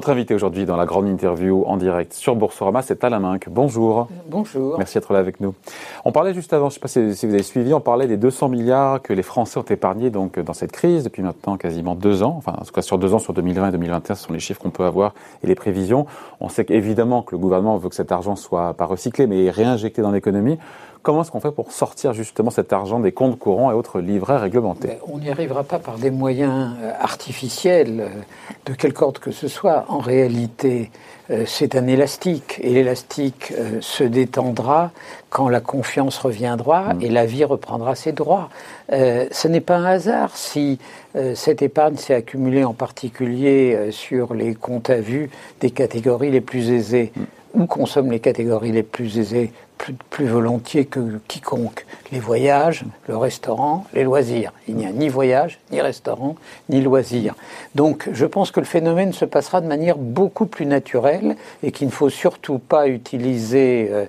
Votre invité aujourd'hui dans la grande interview en direct sur Boursorama, c'est Alain Minck. Bonjour. Bonjour. Merci d'être là avec nous. On parlait juste avant, je ne sais pas si vous avez suivi, on parlait des 200 milliards que les Français ont épargnés donc dans cette crise depuis maintenant quasiment deux ans. Enfin, en tout cas sur deux ans, sur 2020 et 2021, ce sont les chiffres qu'on peut avoir et les prévisions. On sait qu'évidemment que le gouvernement veut que cet argent soit pas recyclé, mais réinjecté dans l'économie. Comment est-ce qu'on fait pour sortir justement cet argent des comptes courants et autres livrets réglementés ben, On n'y arrivera pas par des moyens euh, artificiels euh, de quelque ordre que ce soit. En réalité, euh, c'est un élastique et l'élastique se détendra quand la confiance reviendra mm. et la vie reprendra ses droits. ce n'est pas un hasard si cette épargne s'est accumulée en particulier sur les comptes à vue des catégories les plus aisées. Mm. Où consomment les catégories les plus aisées? Plus, volontiers que quiconque. Les voyages, le restaurant, les loisirs. Il n'y a ni voyage, ni restaurant, ni loisirs. Donc je pense que le phénomène se passera de manière beaucoup plus naturelle et qu'il ne faut surtout pas utiliser euh,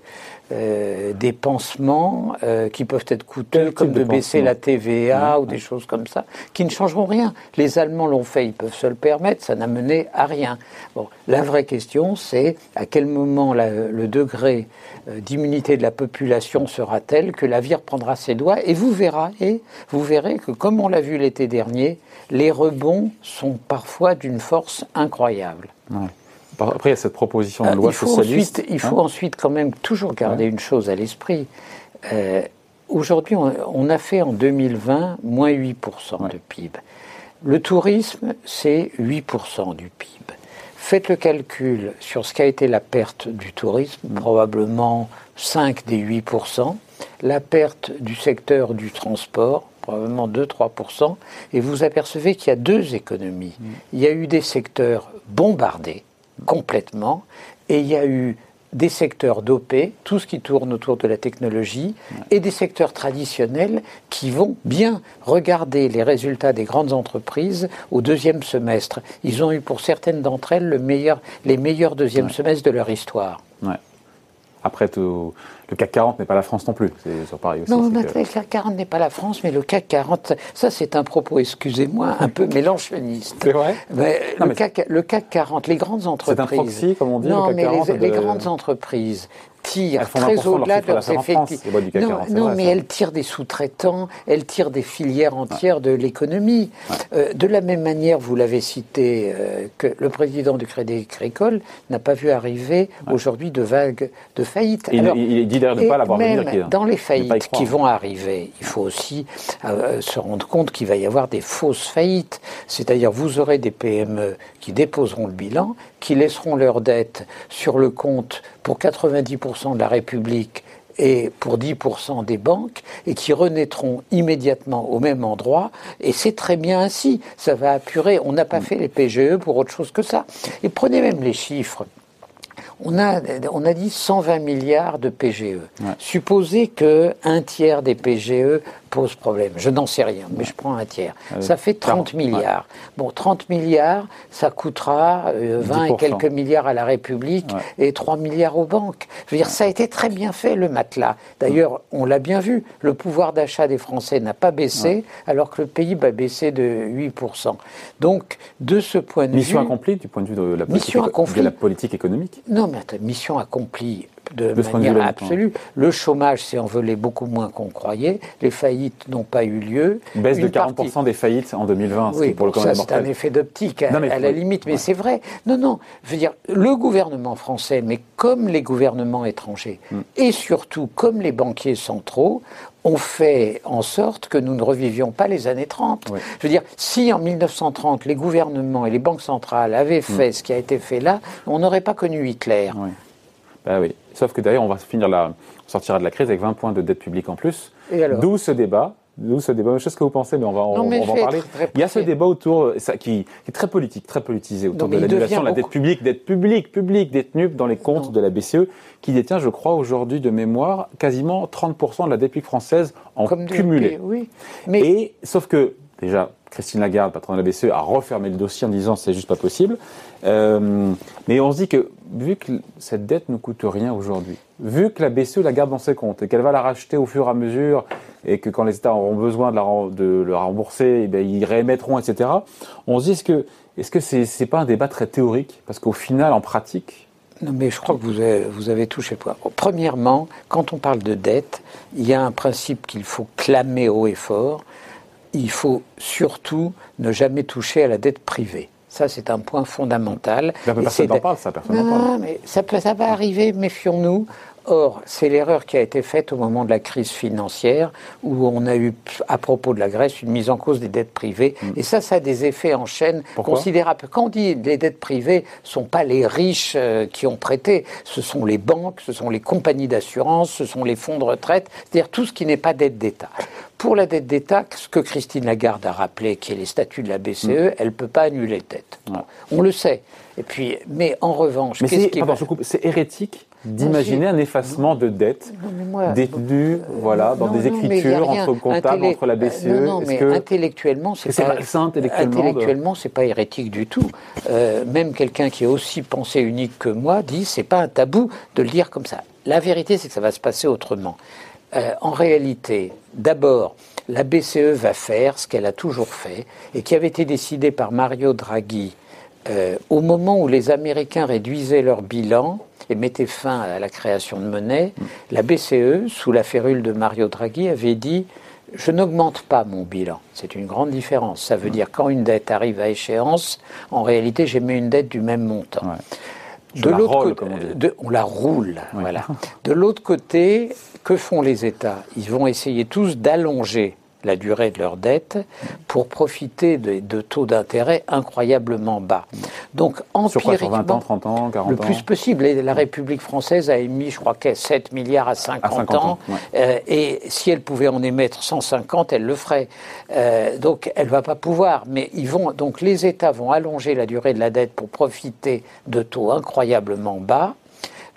euh, des pansements euh, qui peuvent être coûteux, comme de, baisser la TVA ou des choses comme ça, qui ne changeront rien. Les Allemands l'ont fait, ils peuvent se le permettre, ça n'a mené à rien. Bon, la vraie question, c'est à quel moment le degré euh, d'immunité de la population sera tel que la vie reprendra ses doigts, et vous verrez, vous verrez que, comme on l'a vu l'été dernier, les rebonds sont parfois d'une force incroyable. Après, il y a cette proposition de euh, loi il faut socialiste. Ensuite, il faut hein ensuite quand même toujours garder une chose à l'esprit. Euh, aujourd'hui, on, a fait en 2020 moins 8% de PIB. Le tourisme, c'est 8% du PIB. Faites le calcul sur ce qu'a été la perte du tourisme, mm. probablement 5 des 8%, la perte du secteur du transport, probablement 2-3%, et vous apercevez qu'il y a deux économies. Mm. Il y a eu des secteurs bombardés, complètement, et il y a eu des secteurs dopés, tout ce qui tourne autour de la technologie, et des secteurs traditionnels qui vont bien regarder les résultats des grandes entreprises au deuxième semestre. Ils ont eu pour certaines d'entre elles le meilleur, les meilleurs deuxièmes semestres de leur histoire. Après, tout, le CAC 40 n'est pas la France non plus. C'est pareil aussi. Non, le CAC 40 n'est pas la France, mais le CAC 40, ça c'est un propos, excusez-moi, un peu mélanchoniste. C'est vrai le, CAC, le, CAC, 40, les grandes entreprises. C'est un proxy, comme on dit. Non, le CAC 40 mais les grandes entreprises tire très au-delà de leurs effectifs. Non, mais elle tire des sous-traitants, elle tire des filières entières de l'économie. Euh, de la même manière, vous l'avez cité, euh, que le président du Crédit Agricole n'a pas vu arriver aujourd'hui de vagues de faillites. Il, il, dit d'ailleurs de ne pas l'avoir venir. Dans les faillites qui vont arriver, il faut aussi euh, se rendre compte qu'il va y avoir des fausses faillites. C'est-à-dire, vous aurez des PME qui déposeront le bilan, qui laisseront leurs dettes sur le compte pour 90% de la République et pour 10% des banques, et qui renaîtront immédiatement au même endroit. Et c'est très bien ainsi. Ça va apurer. On n'a pas mm. fait les PGE pour autre chose que ça. Et prenez même les chiffres. On a, on a dit 120 milliards de PGE. Supposez que un tiers des PGE pose problème. Je n'en sais rien, mais je prends un tiers. Euh, ça fait 30 milliards. Bon, 30 milliards, ça coûtera 20 euh, et quelques milliards à la République et 3 milliards aux banques. Je veux dire, ça a été très bien fait, le matelas. D'ailleurs, on l'a bien vu, le pouvoir d'achat des Français n'a pas baissé, alors que le PIB a baissé de 8%. Donc, de ce point de vue... Mission accomplie du point de vue de la politique, de la politique économique? Non, mais attends, mission accomplie de, manière absolue. Le chômage s'est envolé beaucoup moins qu'on croyait. Les faillites n'ont pas eu lieu. Baisse de 40% des faillites en 2020. Oui, pour le ça c'est un effet d'optique à, la limite, mais c'est vrai. Non, non. Je veux dire, le gouvernement français, mais comme les gouvernements étrangers, hmm. et surtout comme les banquiers centraux, ont fait en sorte que nous ne revivions pas les années 30. Je veux dire, si en 1930 les gouvernements et les banques centrales avaient hmm. fait ce qui a été fait là, on n'aurait pas connu Hitler. Oui. Ben oui. Sauf que d'ailleurs, on va finir la, on sortira de la crise avec 20 points de dette publique en plus. D'où ce débat. D'où ce débat. Je sais ce que vous pensez, mais on va, on, va en parler. Il y a ce débat autour, ça, qui, est très politique, très politisé, autour de l'annulation de la dette publique, dette publique, publique détenue dans les comptes de la BCE, qui détient, je crois, aujourd'hui de mémoire, quasiment 30% de la dette publique française en cumulé. oui. Mais... Et, sauf que, déjà, Christine Lagarde, patronne de la BCE, a refermé le dossier en disant c'est juste pas possible. Euh, mais on se dit que vu que cette dette ne coûte rien aujourd'hui, vu que la BCE la garde dans ses comptes et qu'elle va la racheter au fur et à mesure et que quand les États auront besoin de la, rembourser, eh ils réémettront, etc. On se dit est-ce que est-ce que c'est n'est pas un débat très théorique? Parce qu'au final, en pratique, non, mais je crois que vous avez, vous avez point. Premièrement, quand on parle de dette, il y a un principe qu'il faut clamer haut et fort. Il faut surtout ne jamais toucher à la dette privée. Ça, c'est un point fondamental. personne n'en parle, ça, personne n'en parle. mais ça, peut, ça va arriver, méfions-nous. Or, c'est l'erreur qui a été faite au moment de la crise financière, où on a eu, à propos de la Grèce, une mise en cause des dettes privées. Mm. Et ça, ça a des effets en chaîne considérables. Quand on dit les dettes privées, ne sont pas les riches euh, qui ont prêté, ce sont les banques, ce sont les compagnies d'assurance, ce sont les fonds de retraite, c'est-à-dire tout ce qui n'est pas dette d'État. Pour la dette d'État, ce que Christine Lagarde a rappelé, qui est les statuts de la BCE, mm. elle ne peut pas annuler de dette. On le sait. Et puis, mais en revanche, qu'est-ce qui C'est hérétique d'imaginer un effacement de dette détenu voilà, dans des écritures entre comptables, entre la BCE. Non, non mais intellectuellement, c'est pas intellectuellement. Intellectuellement, c'est pas hérétique du tout. Euh, même quelqu'un qui est aussi pensé unique que moi dit c'est pas un tabou de le dire comme ça. La vérité, c'est que ça va se passer autrement. Euh, en réalité, d'abord, la BCE va faire ce qu'elle a toujours fait et qui avait été décidé par Mario Draghi euh, au moment où les Américains réduisaient leur bilan et mettaient fin à la création de monnaie, la BCE, sous la férule de Mario Draghi, avait dit je n'augmente pas mon bilan. C'est une grande différence. Ça veut dire quand une dette arrive à échéance, en réalité, j'émets une dette du même montant. De l'autre côté, on la roule. Voilà. De l'autre côté, que font les États? Ils vont essayer tous d'allonger la durée de leur dette pour profiter de, taux d'intérêt incroyablement bas. Donc empiriquement, Sur 20 ans, 30 ans, 40 le plus possible. la République française a émis, je crois, 7 milliards à 50, ans, euh, et si elle pouvait en émettre 150, elle le ferait. Euh, donc elle va pas pouvoir, mais ils vont donc les États vont allonger la durée de la dette pour profiter de taux incroyablement bas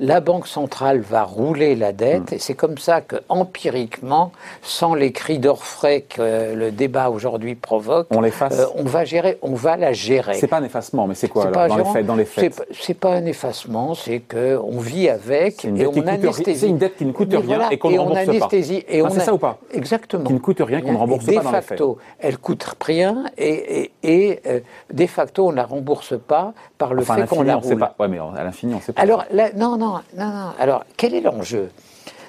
la Banque centrale va rouler la dette, hmm. et c'est comme ça que, empiriquement, sans les cris d'orfraie que le débat aujourd'hui provoque, on, euh, on va gérer, on va la gérer. C'est pas un effacement, mais c'est quoi alors, dans, les faits, C'est pas un effacement, c'est que on vit avec et on anesthésie. C'est une dette qui ne coûte rien et qu'on ne rembourse pas. Et on C'est ça ou pas? Exactement. Qui ne coûte rien, qu'on ne rembourse pas dans les faits. De facto, elle coûte rien et, et, euh, de facto, on ne la rembourse pas par le fait qu'on la roule. Pas. Ouais, mais à l'infini, on ne sait pas. Alors, non, non, non, non. Alors, quel est l'enjeu?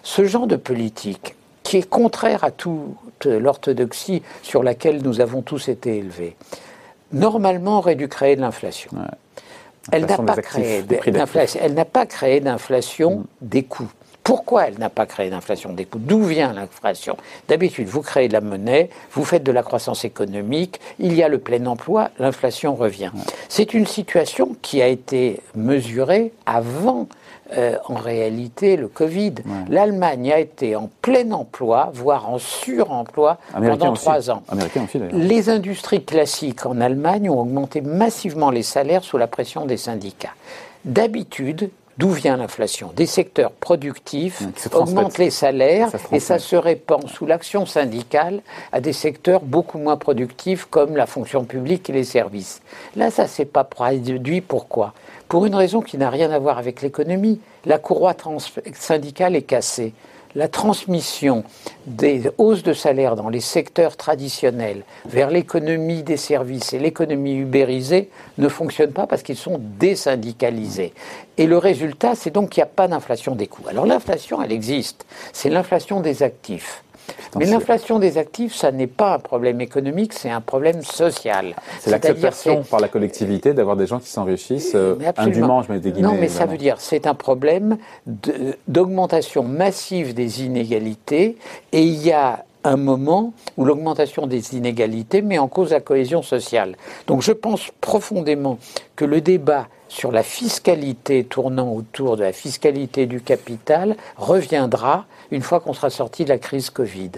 Ce genre de politique qui est contraire à toute l'orthodoxie sur laquelle nous avons tous été élevés, normalement aurait dû créer de l'inflation. Elle n'a pas, créé elle n'a pas créé d'inflation mm. des coûts. Pourquoi elle n'a pas créé d'inflation des coûts D'où vient l'inflation D'habitude, vous créez de la monnaie, vous faites de la croissance économique, il y a le plein emploi, l'inflation revient. C'est une situation qui a été mesurée avant euh, en réalité le Covid. L'Allemagne a été en plein emploi, voire en suremploi pendant trois ans. les industries classiques en Allemagne ont augmenté massivement les salaires sous la pression des syndicats. D'habitude, D'où vient l'inflation Des secteurs productifs augmentent les salaires et ça se répand sous l'action syndicale à des secteurs beaucoup moins productifs comme la fonction publique et les services. Là, ça ne s'est pas produit. Pourquoi? Pour une raison qui n'a rien à voir avec l'économie. La courroie syndicale est cassée la transmission des hausses de salaire dans les secteurs traditionnels vers l'économie des services et l'économie ubérisée ne fonctionne pas parce qu'ils sont désyndicalisés. Et le résultat, c'est donc qu'il n'y a pas d'inflation des coûts. Alors l'inflation, elle existe. C'est l'inflation des actifs. Mais l'inflation des actifs, ça n'est pas un problème économique, c'est un problème social. C'est l'acceptation par la collectivité d'avoir des gens qui s'enrichissent euh, indûment, je mets des Non, mais ça veut dire c'est un problème d'augmentation massive des inégalités et il y a un moment où l'augmentation des inégalités met en cause la cohésion sociale. Donc je pense profondément que le débat sur la fiscalité tournant autour de la fiscalité du capital reviendra une fois qu'on sera sorti de la crise Covid.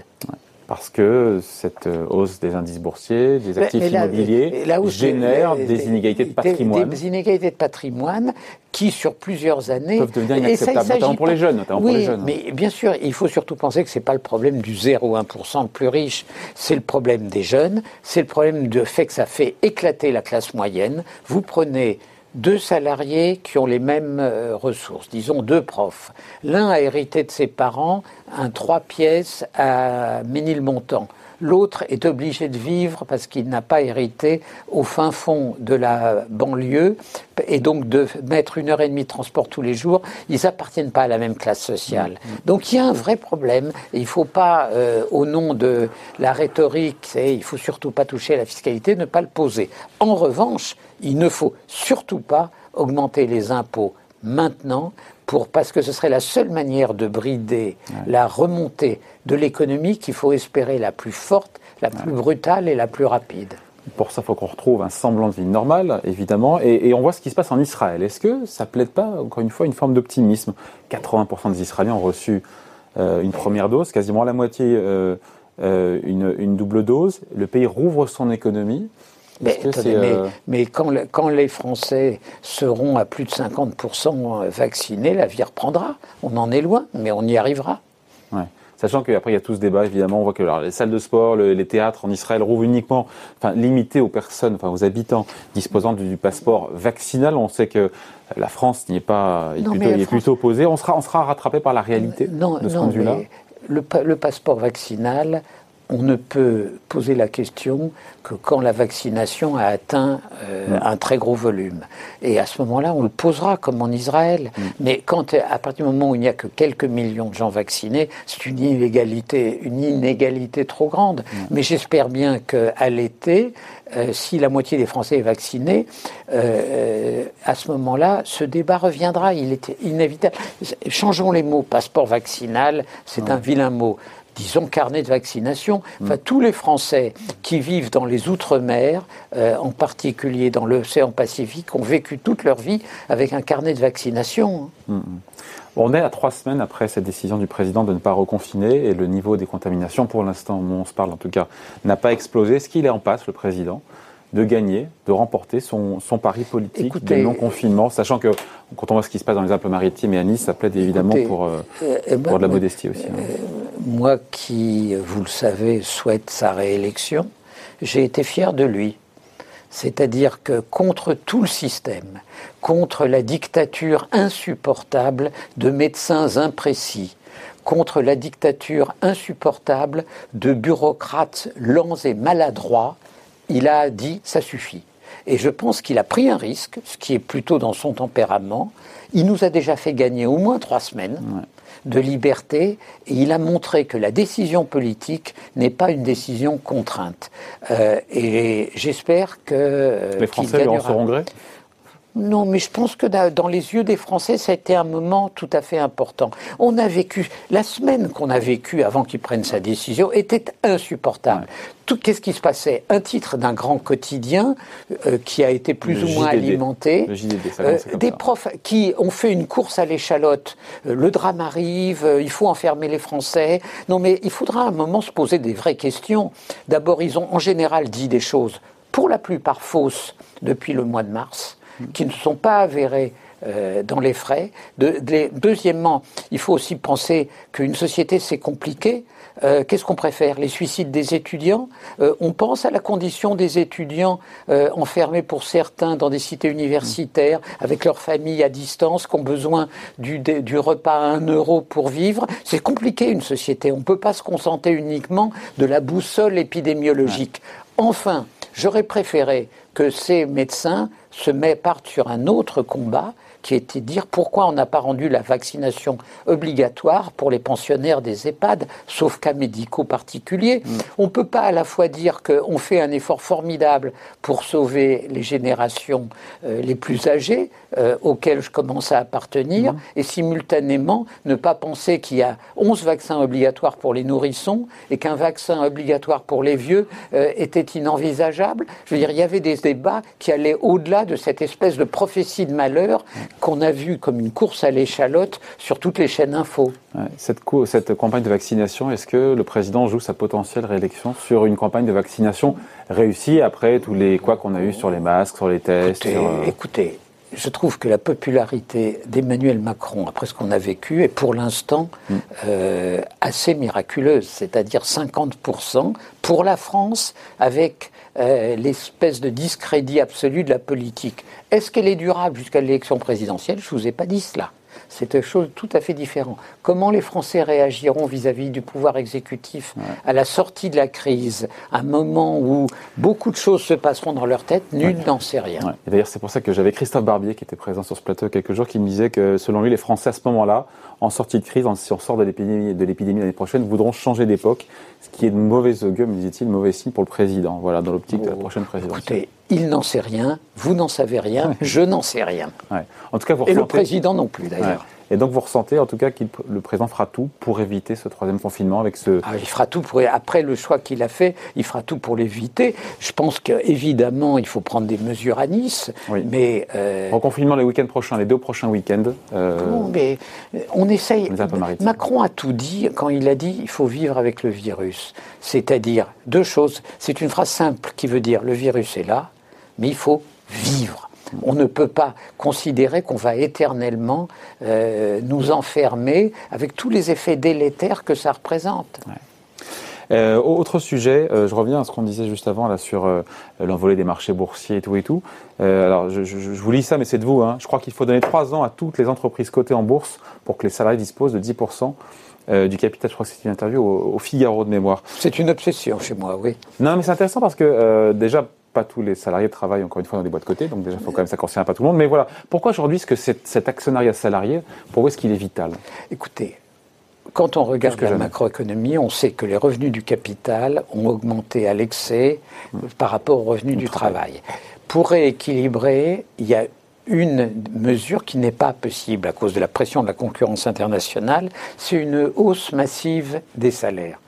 parce que cette euh, hausse des indices boursiers, des actifs immobiliers, génère des inégalités de patrimoine. Des, inégalités de patrimoine qui, sur plusieurs années, peuvent devenir inacceptables, notamment pour les jeunes. Notamment oui, pour les jeunes. mais bien sûr, il faut surtout penser que c'est pas le problème du 0 ou 1% le plus riche, c'est le problème des jeunes, c'est le problème de fait que ça fait éclater la classe moyenne. Vous prenez deux salariés qui ont les mêmes euh, ressources, disons deux profs. L'un a hérité de ses parents un trois pièces à Ménilmontant l'autre est obligé de vivre parce qu'il n'a pas hérité au fin fond de la banlieue et donc de mettre une heure et demie de transport tous les jours, ils appartiennent pas à la même classe sociale. Mm, mm. Donc il y a un vrai problème. il ne faut pas, euh, au nom de la rhétorique, il faut surtout pas toucher à la fiscalité, ne pas le poser. En revanche, il ne faut surtout pas augmenter les impôts maintenant pour, parce que ce serait la seule manière de brider la remontée de l'économie qu'il faut espérer la plus forte, la plus brutale et la plus rapide. Pour ça, il faut qu'on retrouve un semblant de vie normale, évidemment, et, on voit ce qui se passe en Israël. Est-ce que ça ne plaide pas, encore une fois, une forme d'optimisme? 80% des Israéliens ont reçu euh, une première dose, quasiment la moitié euh, euh, une, une, double dose. Le pays rouvre son économie. Euh, mais, quand, quand, les Français seront à plus de 50% vaccinés, la vie reprendra. On en est loin, mais on y arrivera. Ouais. Sachant qu'après, il y a tout ce débat, évidemment. On voit que les salles de sport, les théâtres en Israël rouvrent uniquement, enfin, limité aux personnes, enfin, aux habitants disposant du, passeport vaccinal. On sait que la France n'y est pas, est, plutôt, est plutôt, opposée. On sera, on sera rattrapé par la réalité non, de ce point de vue-là. Le, le, passeport vaccinal, on ne peut poser la question que quand la vaccination a atteint euh, un très gros volume. Et à ce moment-là, on le posera comme en Israël. Mm. Mais quand, à partir du moment où il n'y a que quelques millions de gens vaccinés, c'est une inégalité, une inégalité trop grande. Mm. Mais j'espère bien qu'à l'été, euh, si la moitié des Français est vaccinée, euh, à ce moment-là, ce débat reviendra. Il est inévitable. Changeons les mots. Passeport vaccinal, c'est un vilain mot disons, carnet de vaccination. Enfin, mm. tous les Français qui vivent dans les Outre-mer, euh, en particulier dans l'océan Pacifique, ont vécu toute leur vie avec un carnet de vaccination. Mm, mm. on est à trois semaines après cette décision du président de ne pas reconfiner et le niveau des contaminations, pour l'instant, on se parle en tout cas, n'a pas explosé. Est-ce qu'il est en passe, le président? De gagner, de remporter son, son pari politique de non-confinement, sachant que quand on voit ce qui se passe dans les Alpes-Maritimes et à Nice, ça plaide évidemment pour, euh, euh, eh ben, pour de la modestie aussi. Hein. Euh, moi qui, vous le savez, souhaite sa réélection, j'ai été fier de lui. C'est-à-dire que contre tout le système, contre la dictature insupportable de médecins imprécis, contre la dictature insupportable de bureaucrates lents et maladroits, il a dit ça suffit. Et je pense qu'il a pris un risque, ce qui est plutôt dans son tempérament. Il nous a déjà fait gagner au moins trois semaines de liberté et il a montré que la décision politique n'est pas une décision contrainte. Euh, et j'espère que. Euh, Les Français lui en seront gré? Non, mais je pense que dans les yeux des Français, ça a été un moment tout à fait important. On a vécu, la semaine qu'on a vécue avant qu'il prenne sa décision était insupportable. Qu'est-ce qui se passait? Un titre d'un grand quotidien euh, qui a été plus ou moins alimenté. Euh, des profs qui ont fait une course à l'échalote. Euh, le drame arrive, il faut enfermer les Français. Non, mais il faudra à un moment se poser des vraies questions. D'abord, ils ont en général dit des choses, pour la plupart fausses, depuis le mois de mars qui ne sont pas avérés euh, dans les frais. deuxièmement, il faut aussi penser qu'une société, c'est compliqué. Euh, qu'est-ce qu'on préfère Les suicides des étudiants? Euh, On pense à la condition des étudiants enfermés pour certains dans des cités universitaires, avec leurs familles à distance, qui ont besoin du, du repas à un euro pour vivre. C'est compliqué une société. On ne peut pas se contenter uniquement de la boussole épidémiologique. Enfin, j'aurais préféré que ces médecins se partent sur un autre combat qui était de dire pourquoi on n'a pas rendu la vaccination obligatoire pour les pensionnaires des EHPAD, sauf cas médicaux particuliers. Mm. On ne peut pas à la fois dire qu'on fait un effort formidable pour sauver les générations euh, les plus âgées, euh, auxquelles je commence à appartenir, mm. et simultanément ne pas penser qu'il y a 11 vaccins obligatoires pour les nourrissons et qu'un vaccin obligatoire pour les vieux euh, était inenvisageable. Je veux dire, il y avait des débats qui allaient au-delà de cette espèce de prophétie de malheur qu'on a vue comme une course à l'échalote sur toutes les chaînes info. cette, cette campagne de vaccination, est-ce que le président joue sa potentielle réélection sur une campagne de vaccination réussie après tous les quoi qu'on a eu sur les masques, sur les tests écoutez je trouve que la popularité d'Emmanuel Macron, après ce qu'on a vécu, est pour l'instant mm. euh, assez miraculeuse, c'est-à-dire 50% pour la France, avec euh, l'espèce de discrédit absolu de la politique. Est-ce qu'elle est durable jusqu'à l'élection présidentielle? Je ne vous ai pas dit cela c'est une chose tout à fait différente. Comment les Français réagiront vis-à-vis du pouvoir exécutif à la sortie de la crise, un moment où beaucoup de choses se passeront dans leur tête, nul n'en sait rien. D'ailleurs, c'est pour ça que j'avais Christophe Barbier qui était présent sur ce plateau quelques jours, qui me disait que selon lui, les Français à ce moment-là, en sortie de crise, si on sort de l'épidémie de l'année prochaine, voudront changer d'époque, ce qui est de mauvais augure, me disait-il, mauvais signe pour le président. Voilà, dans l'optique de la prochaine. Écoutez, il n'en sait rien, vous n'en savez rien, je n'en sais rien. En tout cas, vous Et le président non plus, d'ailleurs. Et donc vous ressentez en tout cas que le président fera tout pour éviter ce troisième confinement avec ce... Ah, il fera tout pour... Après le choix qu'il a fait, il fera tout pour l'éviter. Je pense qu'évidemment, il faut prendre des mesures à Nice, mais... Euh... confinement les week-ends prochains, les deux prochains week-ends. Euh... Non, mais on essaye... Macron a tout dit quand il a dit il faut vivre avec le virus. C'est-à-dire deux choses. C'est une phrase simple qui veut dire le virus est là, mais il faut vivre. On ne peut pas considérer qu'on va éternellement euh, nous enfermer avec tous les effets délétères que ça représente. Euh, autre sujet, euh, je reviens à ce qu'on disait juste avant là sur l'envolée des marchés boursiers et tout et tout. alors je, vous lis ça, mais c'est de vous. Hein. Je crois qu'il faut donner trois ans à toutes les entreprises cotées en bourse pour que les salariés disposent de 10% du capital. Je crois que c'est une interview au, au, Figaro de mémoire. C'est une obsession chez moi, oui. Non, mais c'est intéressant parce que déjà pas tous les salariés travaillent encore une fois dans des boîtes cotées, donc déjà il faut quand même ça concerne pas tout le monde. Mais voilà, pourquoi aujourd'hui est-ce que cet, actionnariat salarié, pourquoi est-ce qu'il est vital? Écoutez, quand on regarde la macroéconomie, on sait que les revenus du capital ont augmenté à l'excès hmm. par rapport aux revenus du travail. Pour rééquilibrer, il y a une mesure qui n'est pas possible à cause de la pression de la concurrence internationale, c'est une hausse massive des salaires.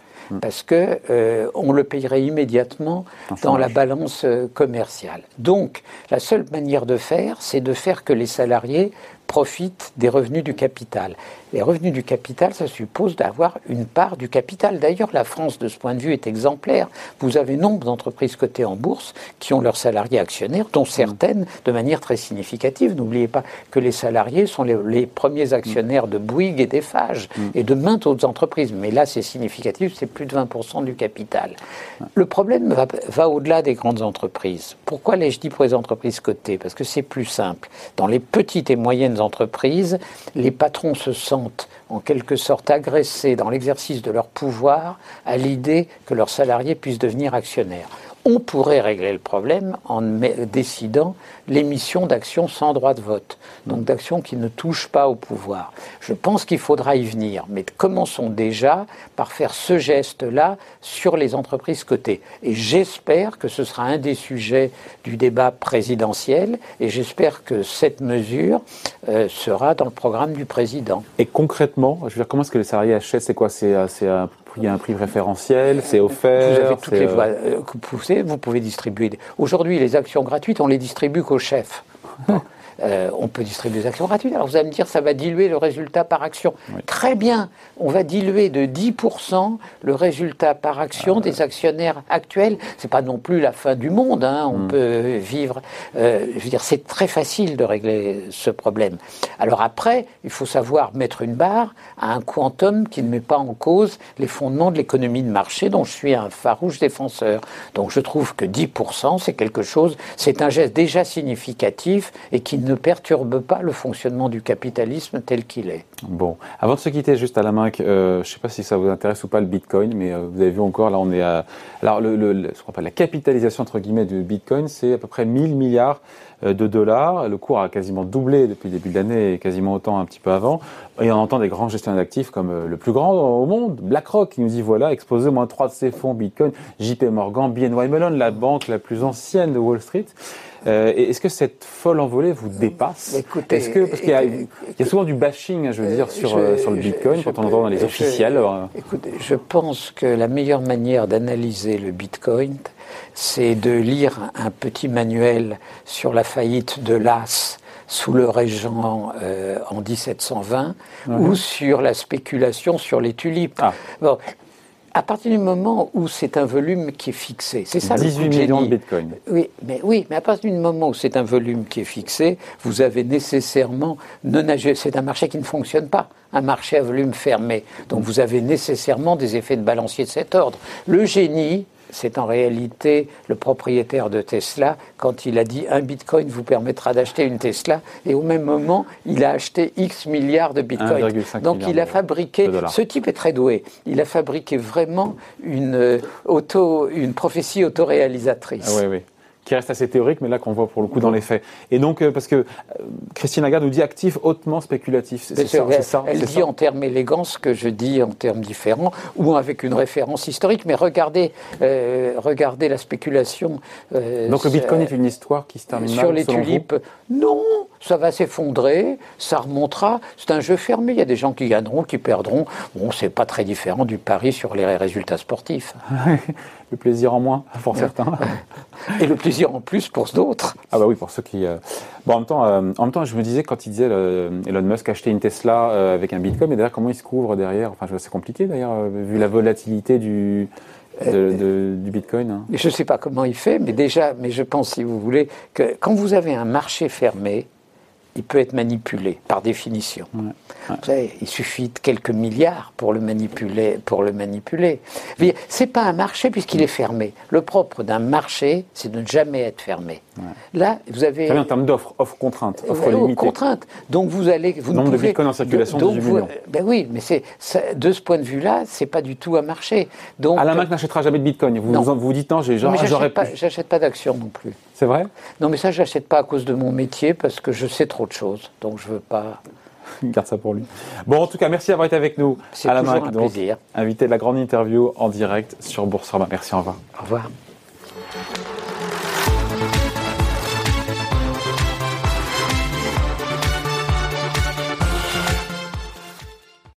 Parce que euh, on le payerait immédiatement dans la balance euh, commerciale. Donc, la seule manière de faire, c'est de faire que les salariés profitent des revenus du capital. Les revenus du capital, ça suppose d'avoir une part du capital. D'ailleurs, la France, de ce point de vue, est exemplaire. Vous avez nombre d'entreprises cotées en bourse qui ont leurs salariés actionnaires, dont certaines de manière très significative. N'oubliez pas que les salariés sont les, premiers actionnaires de Bouygues et d'Eiffage et de maintes autres entreprises. Mais là, c'est significatif, c'est plus de 20% du capital. Le problème va, va au-delà des grandes entreprises. Pourquoi l'ai-je dit pour les entreprises cotées? Parce que c'est plus simple. Dans les petites et moyennes entreprises, les patrons se sentent en quelque sorte agressés dans l'exercice de leur pouvoir à l'idée que leurs salariés puissent devenir actionnaires on pourrait régler le problème en décidant l'émission d'actions sans droit de vote, donc d'actions qui ne touchent pas au pouvoir. Je pense qu'il faudra y venir, mais commençons déjà par faire ce geste-là sur les entreprises cotées. Et j'espère que ce sera un des sujets du débat présidentiel, et j'espère que cette mesure euh, sera dans le programme du président. Et concrètement, je veux dire, comment est-ce que les salariés achètent? C'est quoi? Euh, il y a un prix préférentiel, c'est offert. Vous avez toutes les voies. Euh, vous, vous pouvez distribuer. Aujourd'hui, les actions gratuites, on les distribue qu'au chef. Euh, on peut distribuer des actions gratuites. Alors vous allez me dire, ça va diluer le résultat par action. Très bien, on va diluer de 10% le résultat par action ah des actionnaires actuels. C'est pas non plus la fin du monde, hein. on hmm. peut vivre. Euh, je veux dire, c'est très facile de régler ce problème. Alors après, il faut savoir mettre une barre à un quantum qui ne met pas en cause les fondements de l'économie de marché dont je suis un farouche défenseur. Donc je trouve que 10%, c'est quelque chose, c'est un geste déjà significatif et qui ne perturbe pas le fonctionnement du capitalisme tel qu'il est. Bon, avant de se quitter, juste à la main, je ne sais pas si ça vous intéresse ou pas le Bitcoin, mais euh, vous avez vu encore, là on est à... Alors le, la capitalisation entre guillemets du Bitcoin, c'est à peu près 1000 milliards de dollars. Le cours a quasiment doublé depuis le début de l'année et quasiment autant un petit peu avant. Et on entend des grands gestionnaires d'actifs comme le plus grand au monde, BlackRock, qui nous dit voilà, exposé au moins trois de ses fonds Bitcoin, JP Morgan, BNY Mellon, la banque la plus ancienne de Wall Street. Euh, Est-ce que cette folle envolée vous dépasse? Écoutez, Est-ce que parce qu'il y, a- il y a souvent du bashing, je veux dire, sur, euh, je- sur le Bitcoin je- quand on entend dans les je- officiels. euh, Écoutez, je pense que la meilleure manière d'analyser le Bitcoin, c'est de lire un petit manuel sur la faillite de l'As sous le régent euh, en 1720 ou sur la spéculation sur les tulipes. Ah. Bon, à partir du moment où c'est un volume qui est fixé, c'est ça le coup 18 de millions de. Bitcoin. Oui, mais oui, mais à partir du moment où c'est un volume qui est fixé, vous avez nécessairement non c'est un marché qui ne fonctionne pas, un marché à volume fermé. Donc vous avez nécessairement des effets de balancier de cet ordre. Le génie, c'est en réalité le propriétaire de Tesla quand il a dit un bitcoin vous permettra d'acheter une Tesla et au même moment il a acheté X milliards de bitcoins. 1,5 Donc il a fabriqué, ce type est très doué, il a fabriqué vraiment une, euh, auto, une prophétie autoréalisatrice. Ah oui, oui. Qui reste assez théorique, mais là qu'on voit pour le coup dans les faits. Et donc, euh, parce que euh, Christine Lagarde nous dit actif hautement spéculatif. C'est ça, elle dit ça. en termes élégants ce que je dis en termes différents, ou avec une référence historique, mais regardez, euh, regardez la spéculation. euh, Donc le Bitcoin est une histoire qui se termine sur mal, les tulipes, non, ça va s'effondrer, ça remontera. C'est un jeu fermé. Il y a des gens qui gagneront, qui perdront. Bon, c'est pas très différent du pari sur les résultats sportifs. Le plaisir en moins pour certains. Et le plaisir en plus pour d'autres. Ah bah oui, pour ceux qui. euh, Bon, en même temps, euh, en même temps, je me disais quand il disait Elon Musk acheter une Tesla euh, avec un Bitcoin, mais d'ailleurs comment il se couvre derrière? Enfin, c'est compliqué d'ailleurs vu la volatilité du de- de- du Bitcoin. hein. Je ne sais pas comment il fait, mais déjà, mais je pense, si vous voulez, que quand vous avez un marché fermé, il peut être manipulé par définition. Vous savez, il suffit de quelques milliards pour le manipuler. Pour le manipuler. C'est pas un marché puisqu'il est fermé. Le propre d'un marché, c'est de ne jamais être fermé. Là, vous avez en termes d'offres, offre contrainte, offre Ouais, aux limitée. contraintes. Donc vous allez, vous ne Nombre de bitcoins en circulation, donc 18 vous- millions. Ben oui, mais c'est de ce point de vue-là, c'est pas du tout un marché. Donc Alain Mac n'achètera jamais de Bitcoin. Vous vous, vous dites non, j'aurais j'achète pas, j'achète pas d'actions non plus. C'est vrai? Non, mais ça, j'achète pas à cause de mon métier parce que je sais trop de choses. Donc je veux pas. Il garde ça pour lui. Bon, en tout cas, merci d'avoir été avec nous. C'est Alain toujours un donc, plaisir. invité de la grande interview en direct sur Boursorama. Merci, au revoir. Au revoir.